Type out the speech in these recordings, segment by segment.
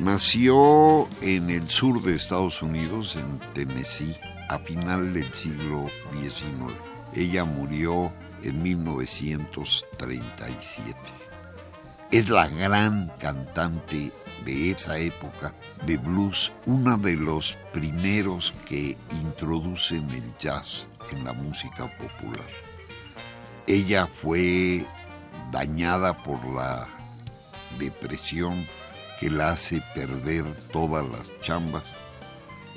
nació en el sur de Estados Unidos, en Tennessee, a final del siglo XIX. Ella murió en 1937. Es la gran cantante de esa época de blues, una de los primeros que introducen el jazz en la música popular. Ella fue dañada por la depresión que la hace perder todas las chambas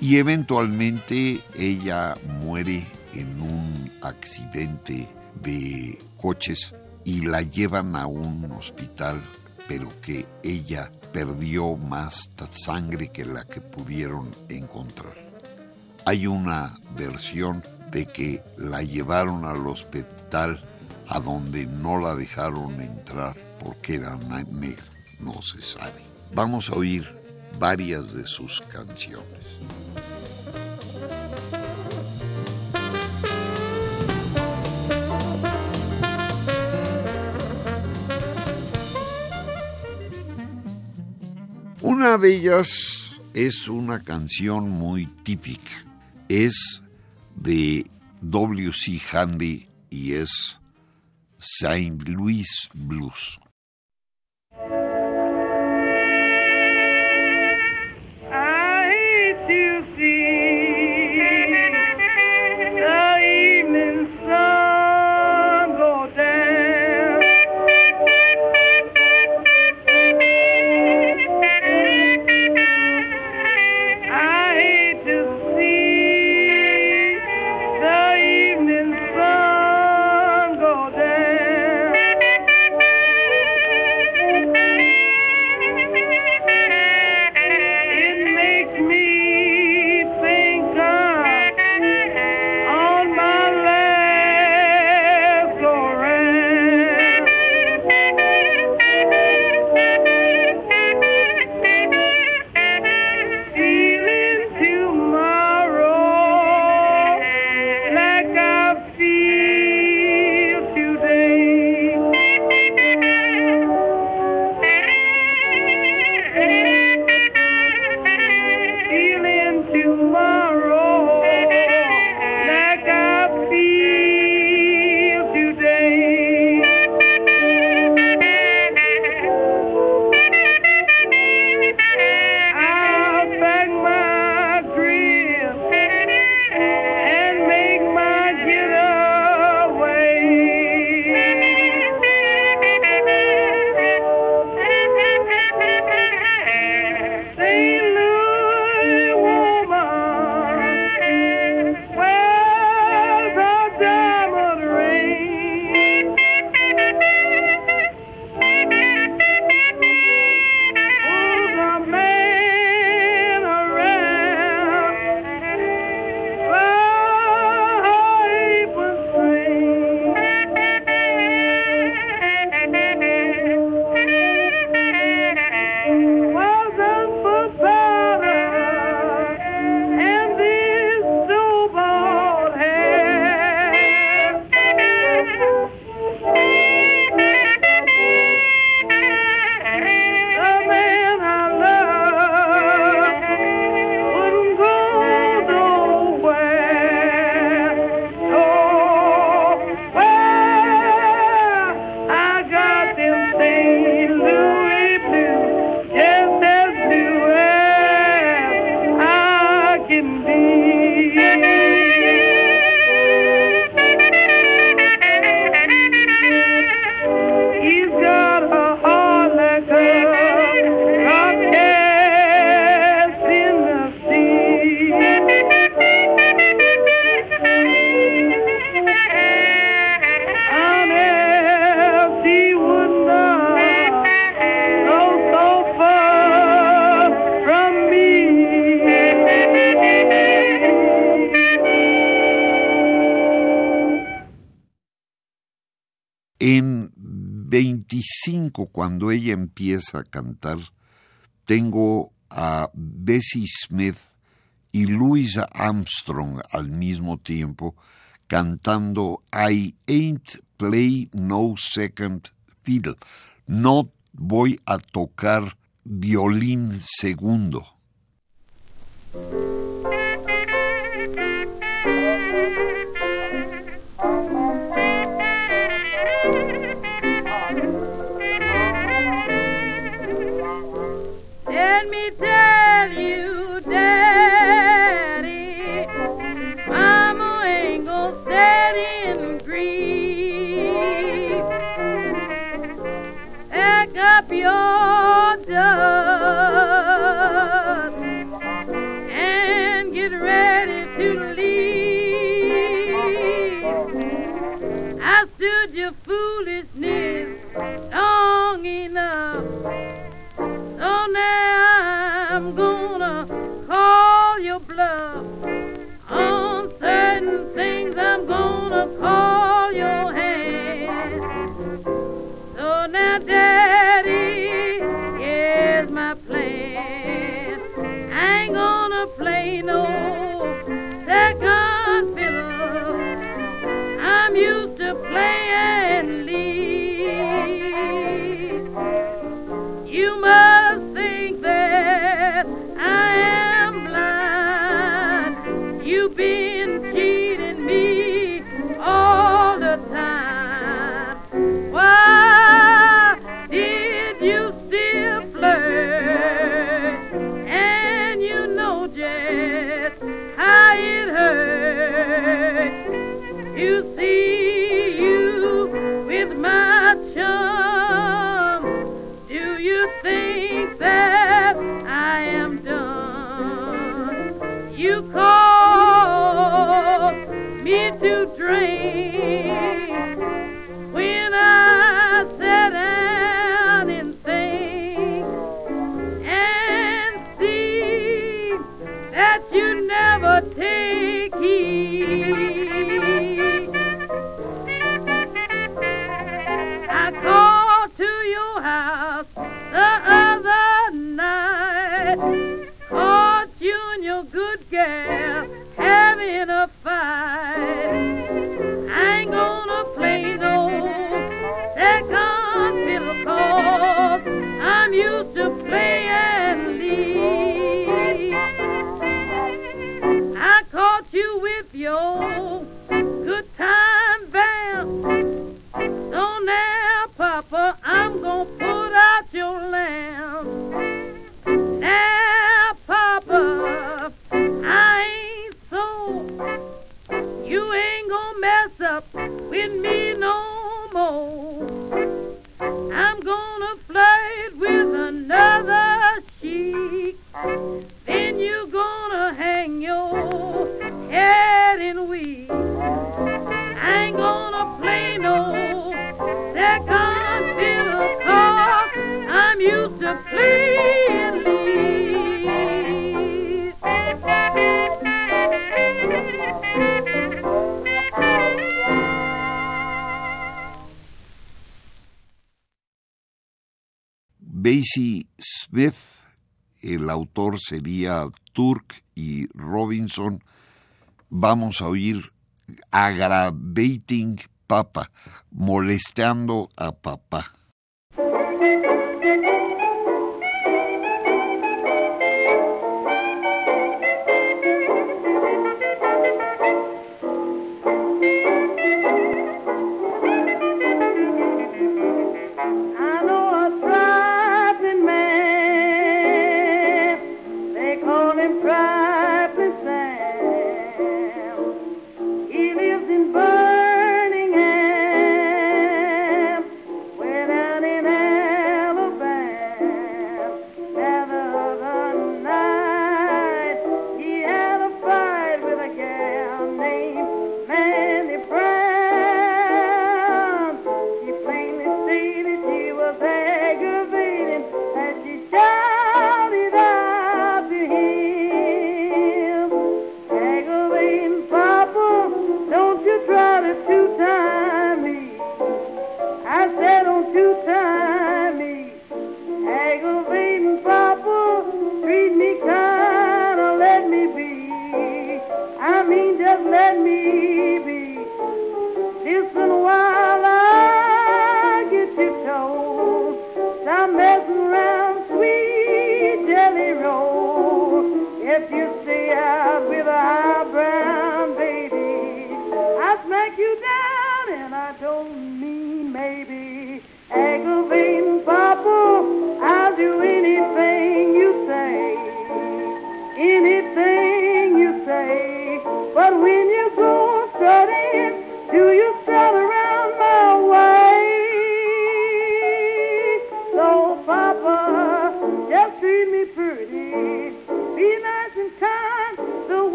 y eventualmente ella muere en un accidente de coches y la llevan a un hospital pero que ella perdió más sangre que la que pudieron encontrar. Hay una versión de que la llevaron al hospital a donde no la dejaron entrar porque era negra, no se sabe. Vamos a oír varias de sus canciones. Una de ellas es una canción muy típica. Es de W.C. Handy y es Saint Louis Blues. 25, cuando ella empieza a cantar, tengo a Bessie Smith y Louisa Armstrong al mismo tiempo cantando I Ain't Play No Second Fiddle. No voy a tocar violín segundo. Turk y Robinson. Vamos a oír Aggravating Papa, molestando a papá.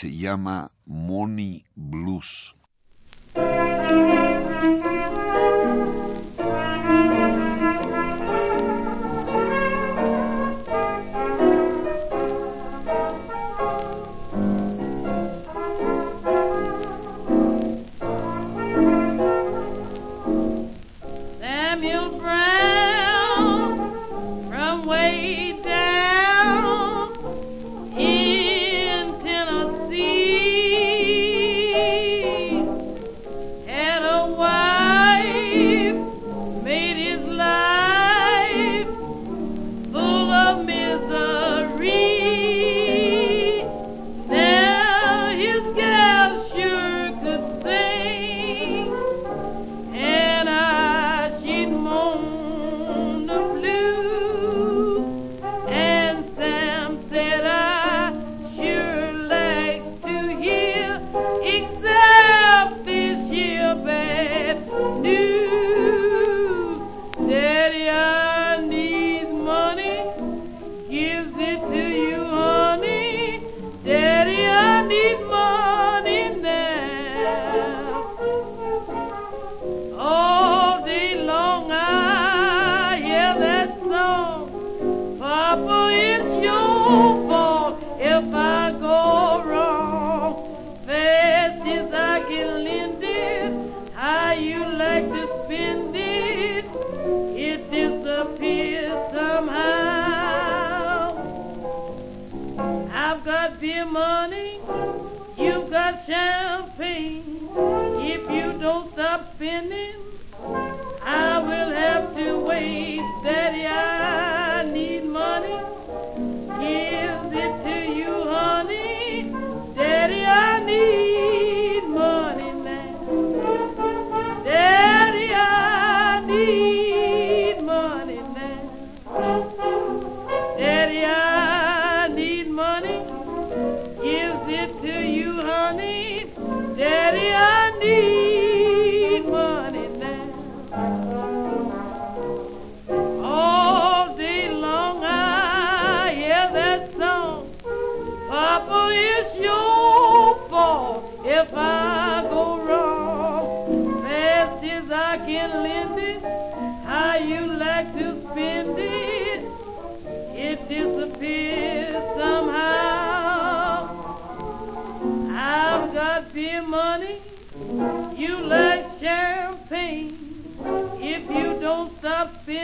Se llama of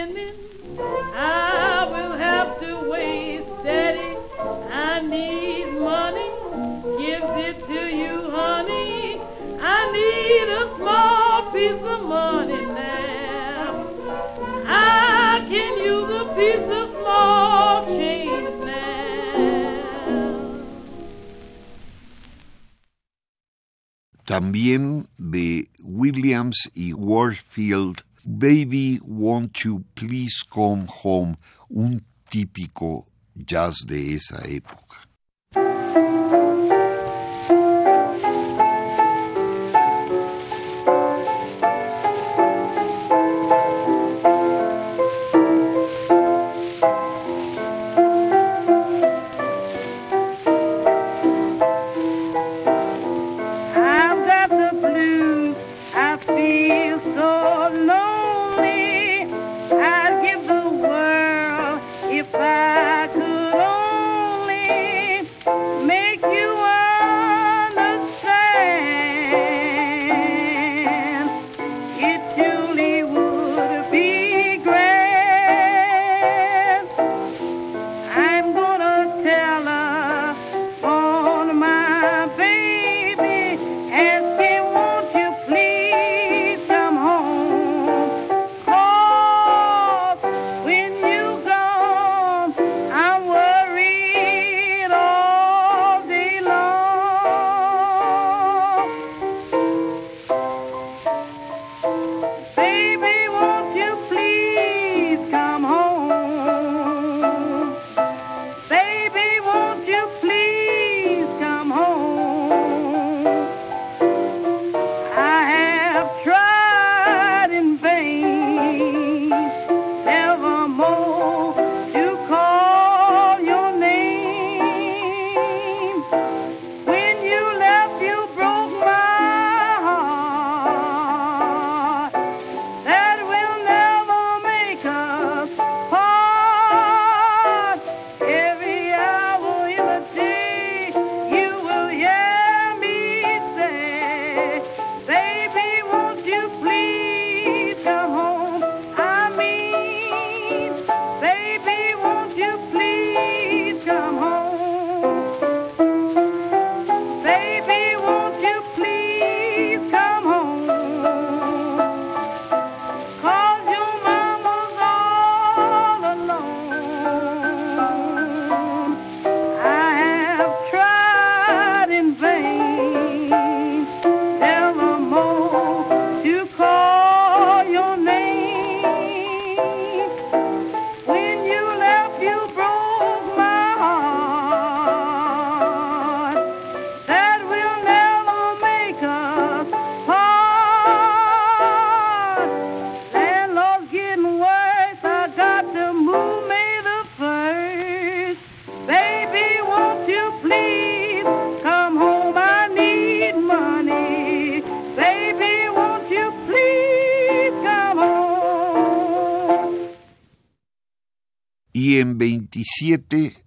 spinning. I will have to wait steady. I need money. Give it to you, honey. I need a small piece of money now. I can use a piece of small change now. También de Williams y Warfield Baby Won't You Please Come Home, un típico jazz de esa época.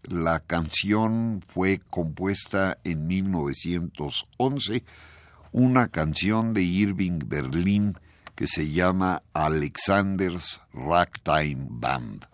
La canción fue compuesta en 1911, una canción de Irving Berlin que se llama Alexander's Ragtime Band.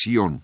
visión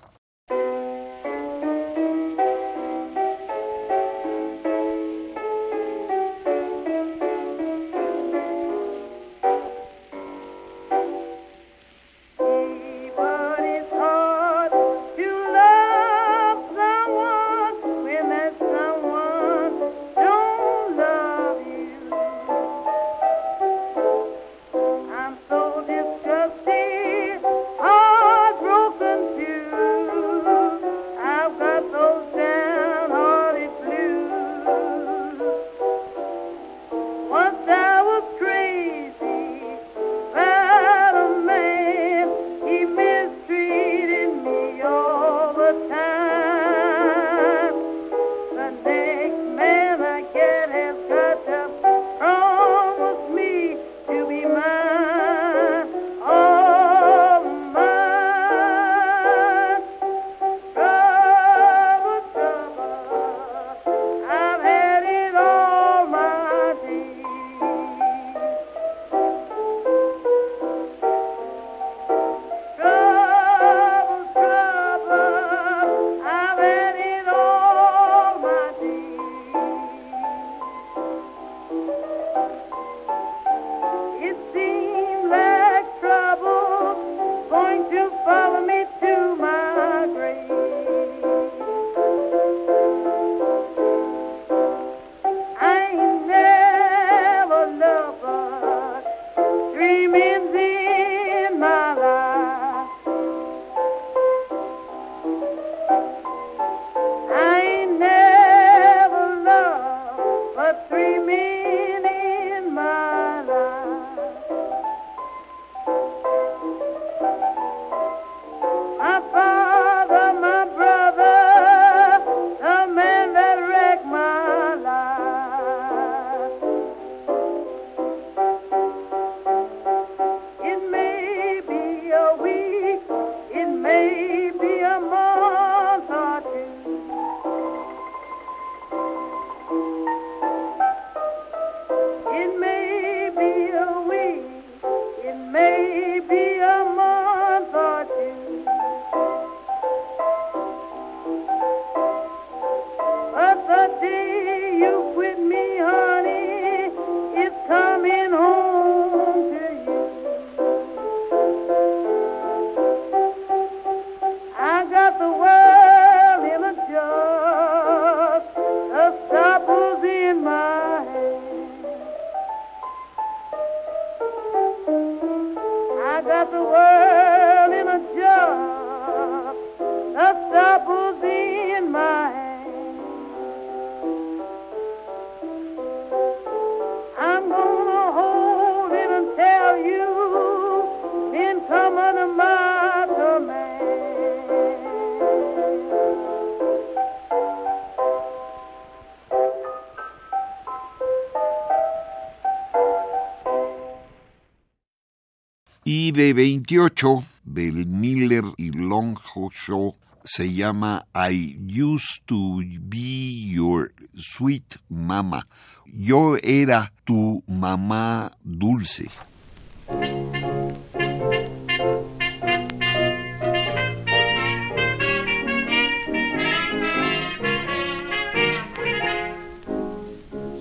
de 28 del Miller y Longo Show se llama I used to be your sweet mama. Yo era tu mamá dulce.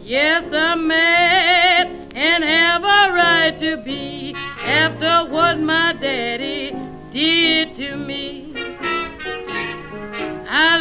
Yes, I'm man and have a right to be after what my daddy did to me. I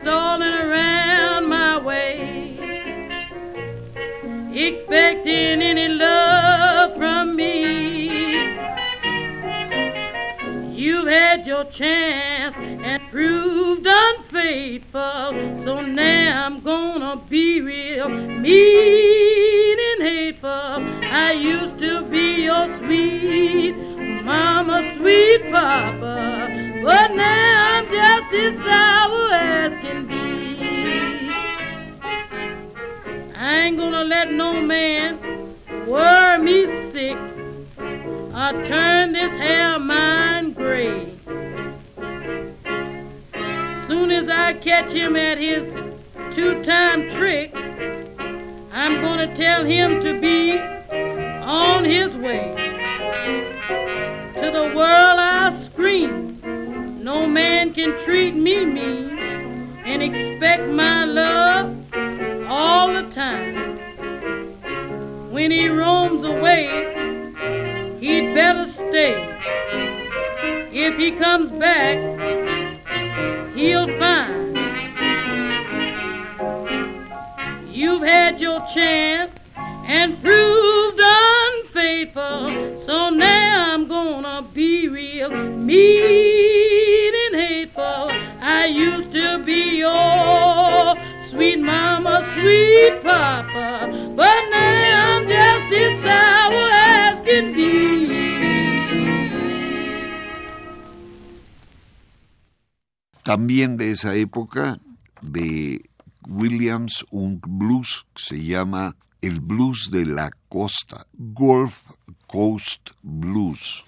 stalling around my way, expecting any love from me. You've had your chance and proved unfaithful, so now I'm gonna be real mean and hateful. I used to be your sweet mama, sweet papa, but now I'm just inside can be. I ain't gonna let no man worry me sick or turn this hair of mine gray. Soon as I catch him at his two-time tricks, I'm gonna tell him to be on his way. To the world I'll scream, no man can treat me mean and expect my love all the time. When he roams away, he'd better stay. If he comes back, he'll find you've had your chance and proved unfaithful. So now I'm gonna be real mean sweet mama, sweet papa, but. También de esa época, de Williams, un blues que se llama el blues de la costa, Gulf Coast Blues.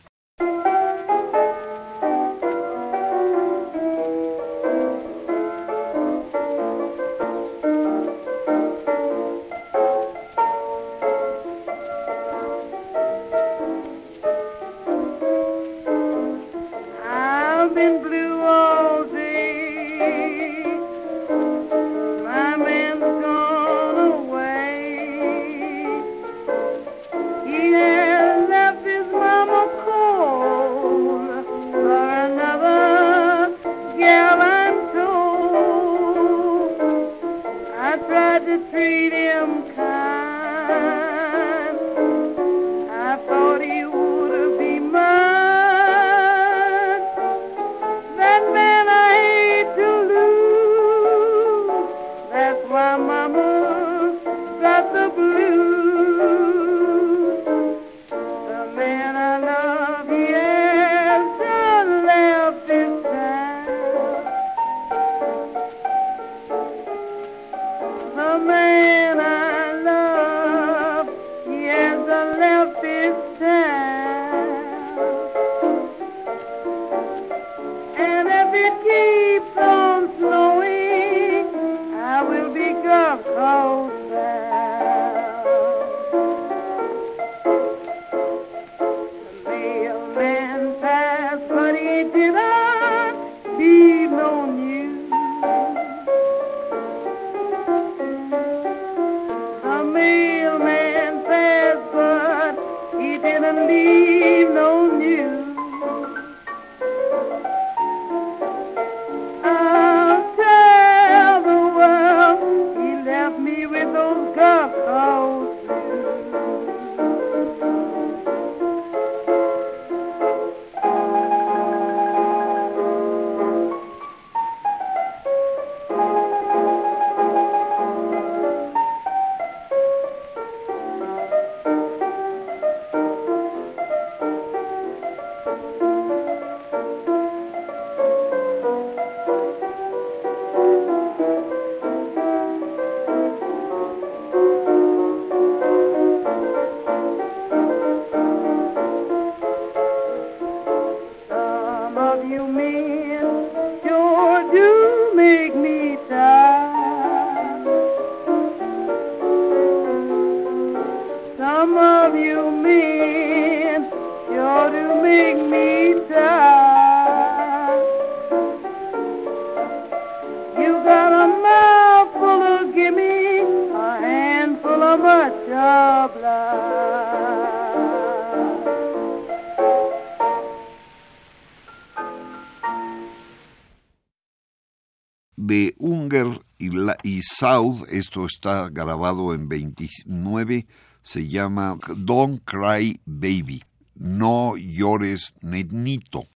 South, esto está grabado en 29, se llama Don't Cry Baby, no llores nenito.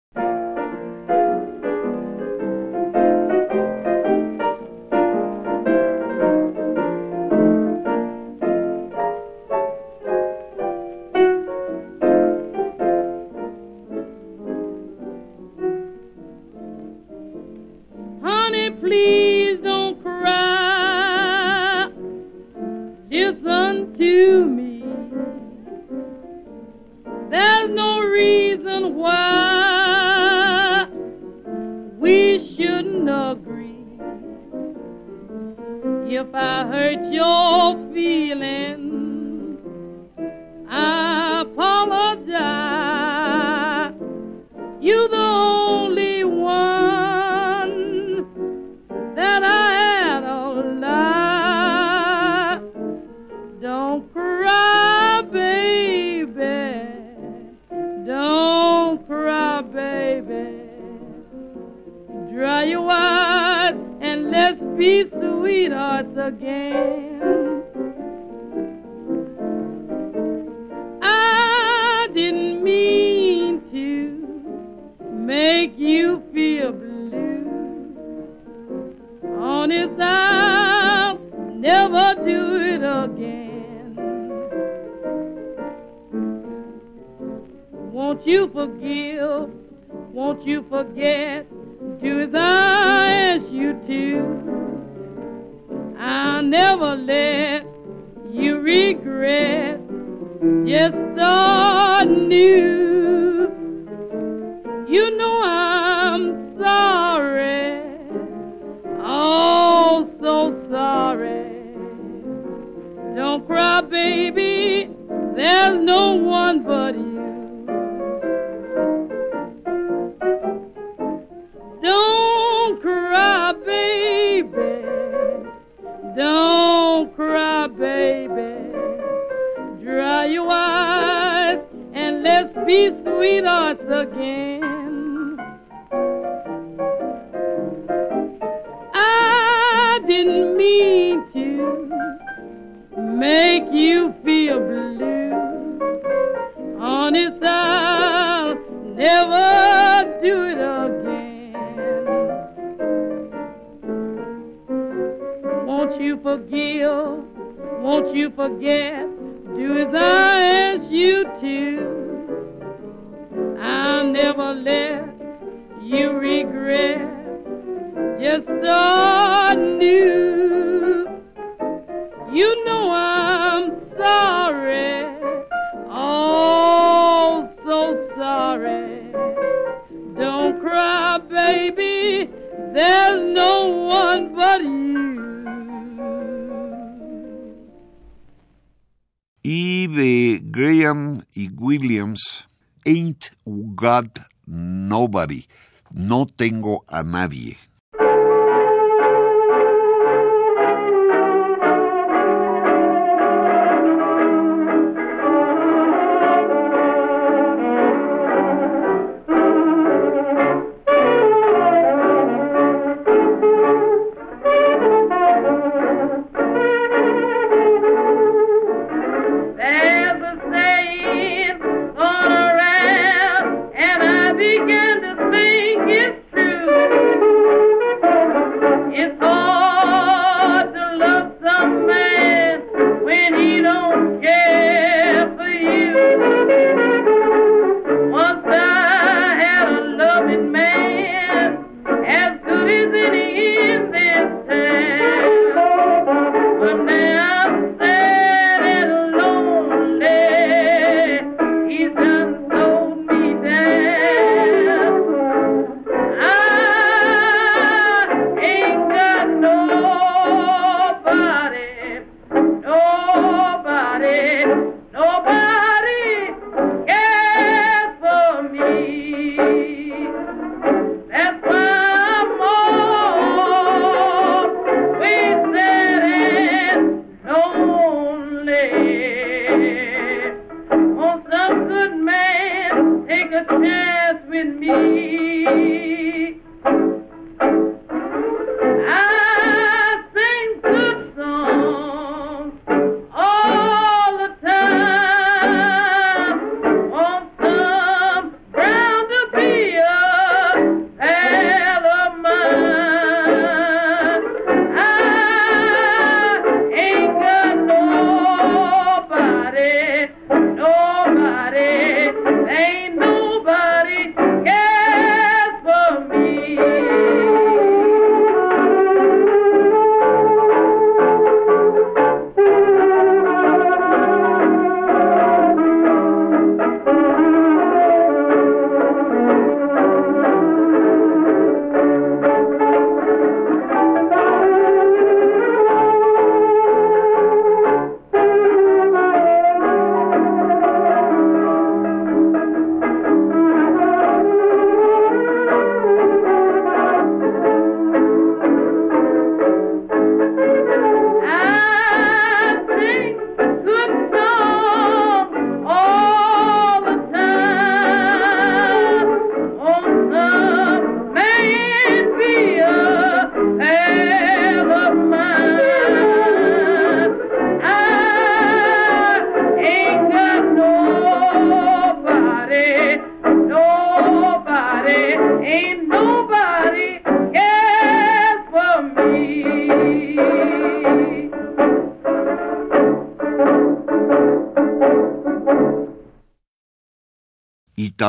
Yes, I knew. You know I'm sorry, oh, so sorry. Don't cry, baby, there's no one but you. Eve Graham y Williams, Ain't Got Nobody. No tengo a nadie.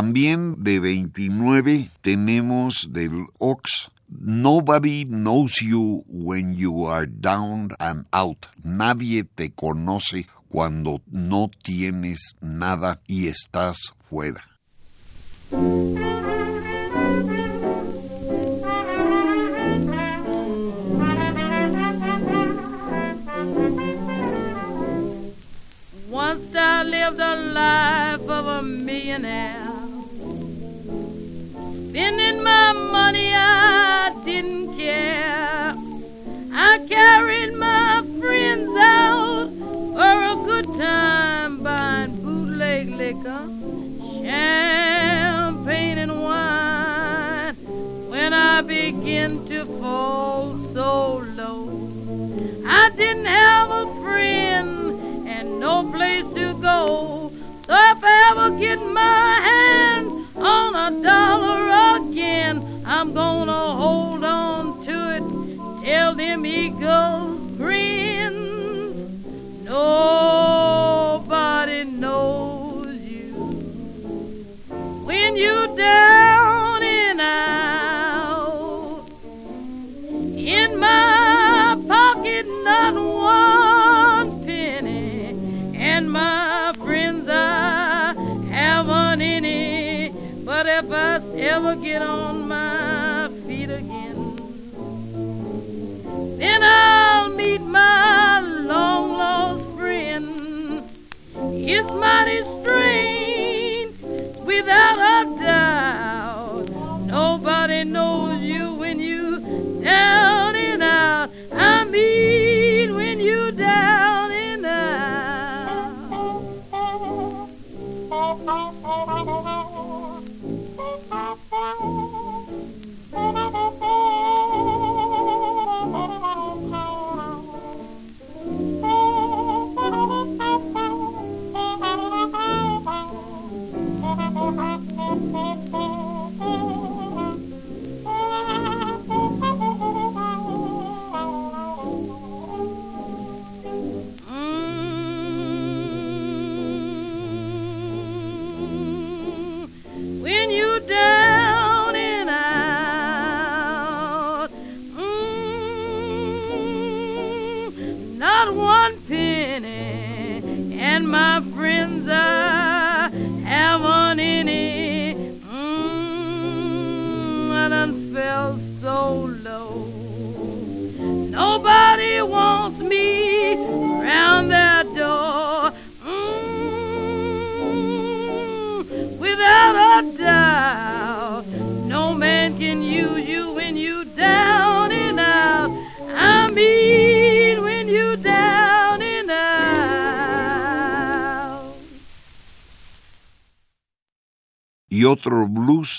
También de 29 tenemos del Ox Nobody knows you when you are down and out. Nadie te conoce cuando no tienes nada y estás fuera. Once I lived the life of a millionaire.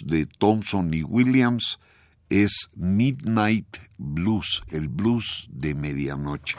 de Thompson y Williams es Midnight Blues, el blues de medianoche.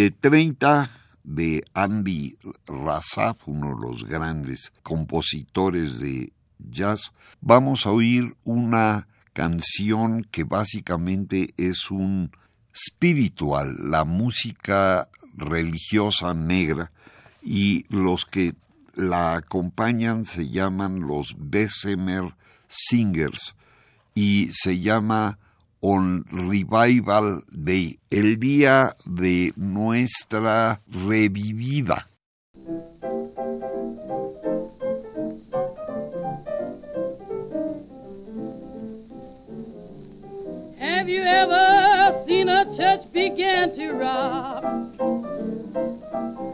De 30 de Andy Razaf, uno de los grandes compositores de jazz, vamos a oír una canción que básicamente es un spiritual, la música religiosa negra, y los que la acompañan se llaman los Bessemer Singers y se llama On Revival Day, el día de nuestra revivida. Have you ever seen a church begin to rock?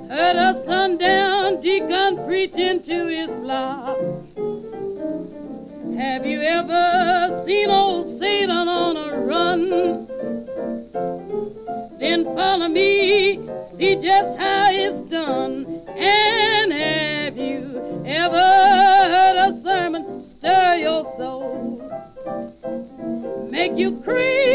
Heard a sundown deacon preaching to his flock? Have you ever seen old Satan on a run? Then follow me, see just how it's done. And have you ever heard a sermon stir your soul? Make you crave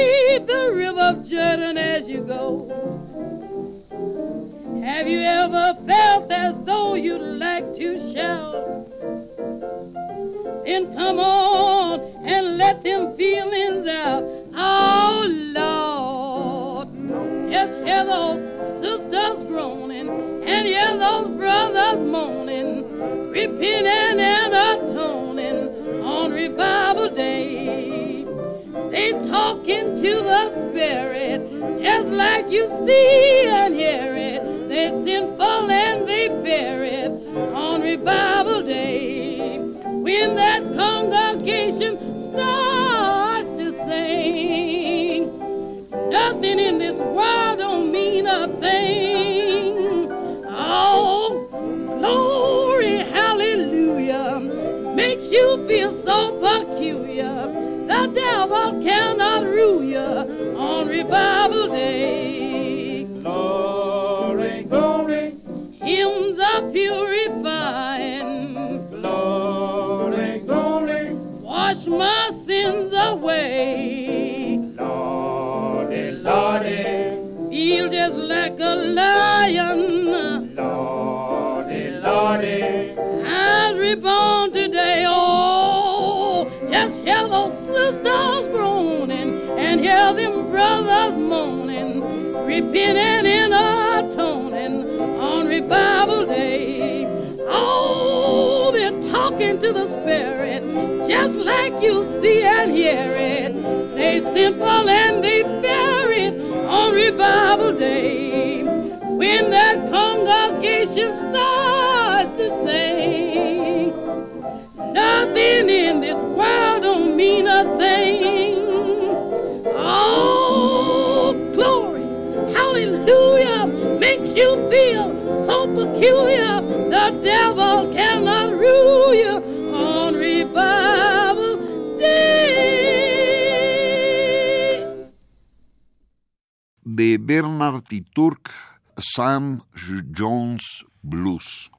They into the Spirit just like you see and hear it. They sinful and they bear it on revival day. When that congregation starts to sing, nothing in Sam Jones Blues.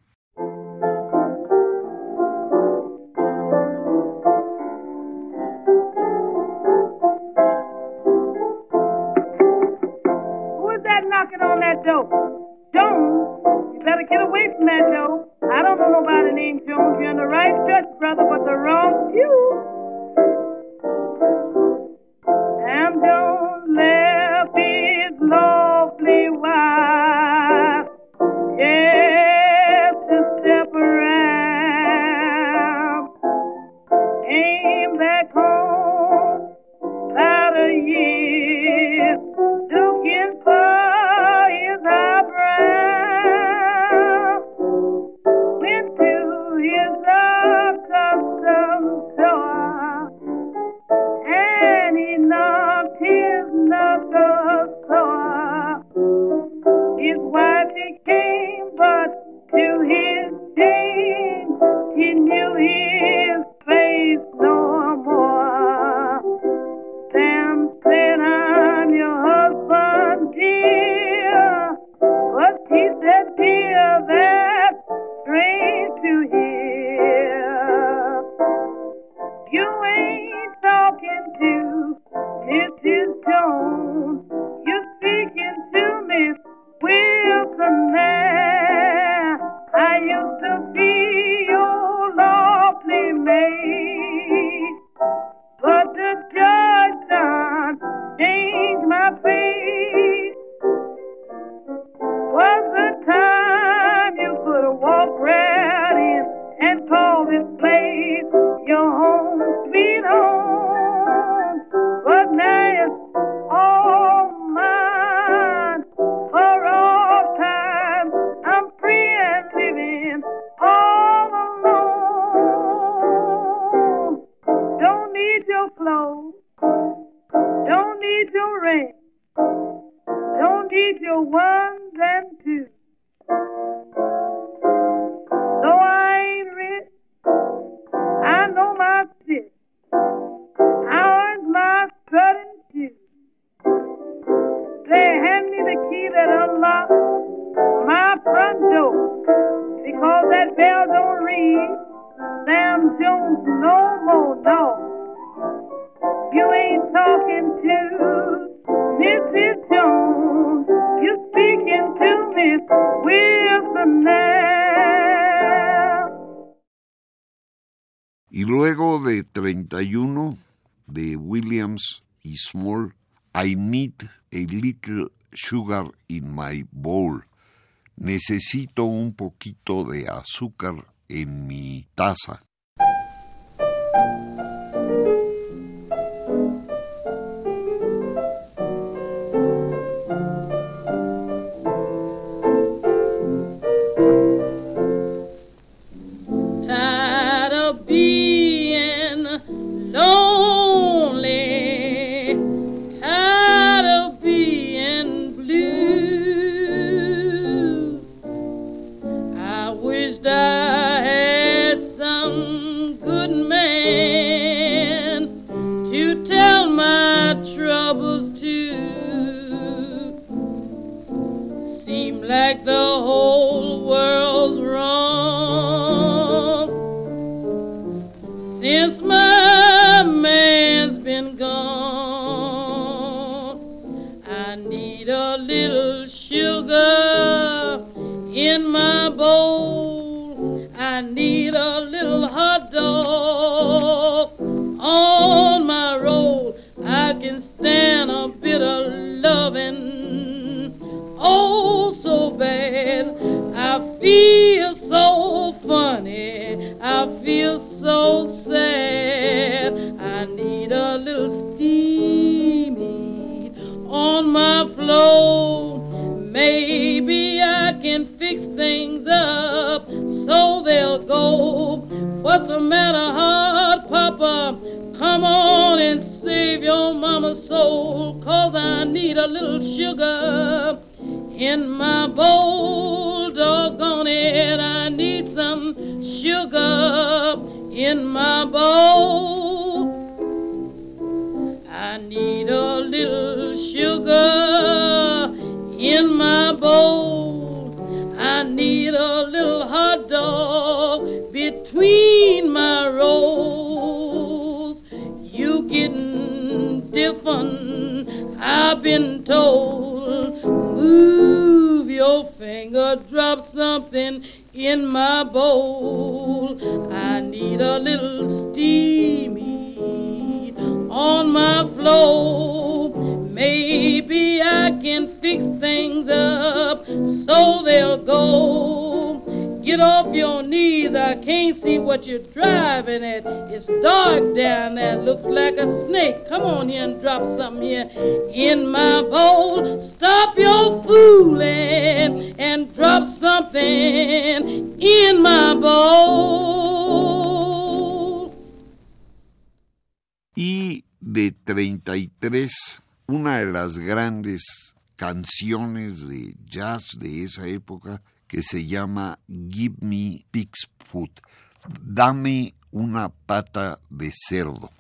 necesito un poquito de azúcar en mi taza. a little hot dog. canciones de jazz de esa época que se llama Give Me Pig's Foot, dame una pata de cerdo.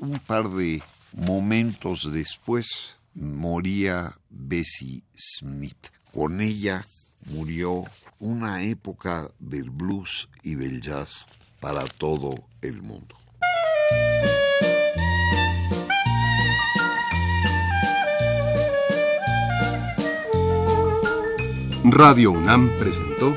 Un par de momentos después, moría Bessie Smith. Con ella murió una época del blues y del jazz para todo el mundo. Radio UNAM presentó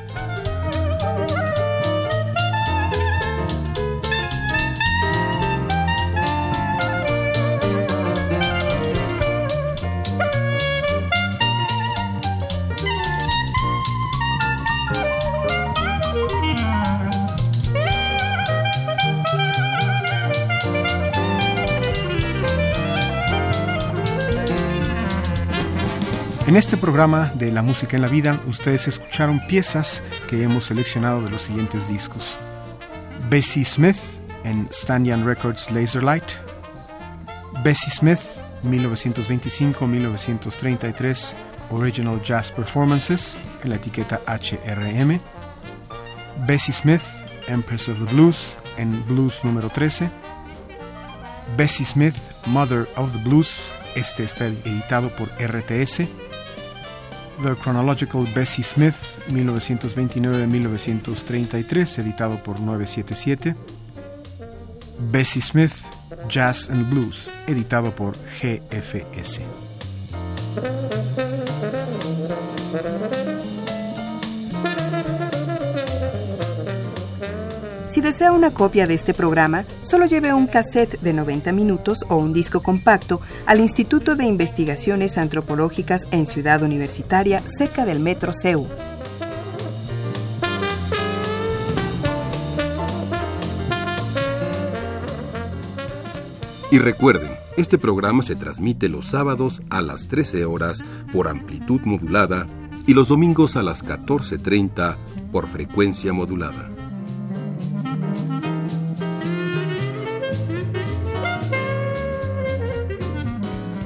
En este programa de La Música en la Vida, ustedes escucharon piezas que hemos seleccionado de los siguientes discos. Bessie Smith en Stanyan Records Laserlight. Bessie Smith, 1925-1933, Original Jazz Performances, en la etiqueta HRM. Bessie Smith, Empress of the Blues, en Blues número 13. Bessie Smith, Mother of the Blues, este está editado por RTS. The Chronological Bessie Smith, 1929-1933, editado por 977. Bessie Smith, Jazz and Blues, editado por GFS. Si desea una copia de este programa, solo lleve un cassette de 90 minutos o un disco compacto al Instituto de Investigaciones Antropológicas en Ciudad Universitaria, cerca del Metro CEU. Y recuerden, este programa se transmite los sábados a las 13 horas por amplitud modulada y los domingos a las 14.30 por frecuencia modulada.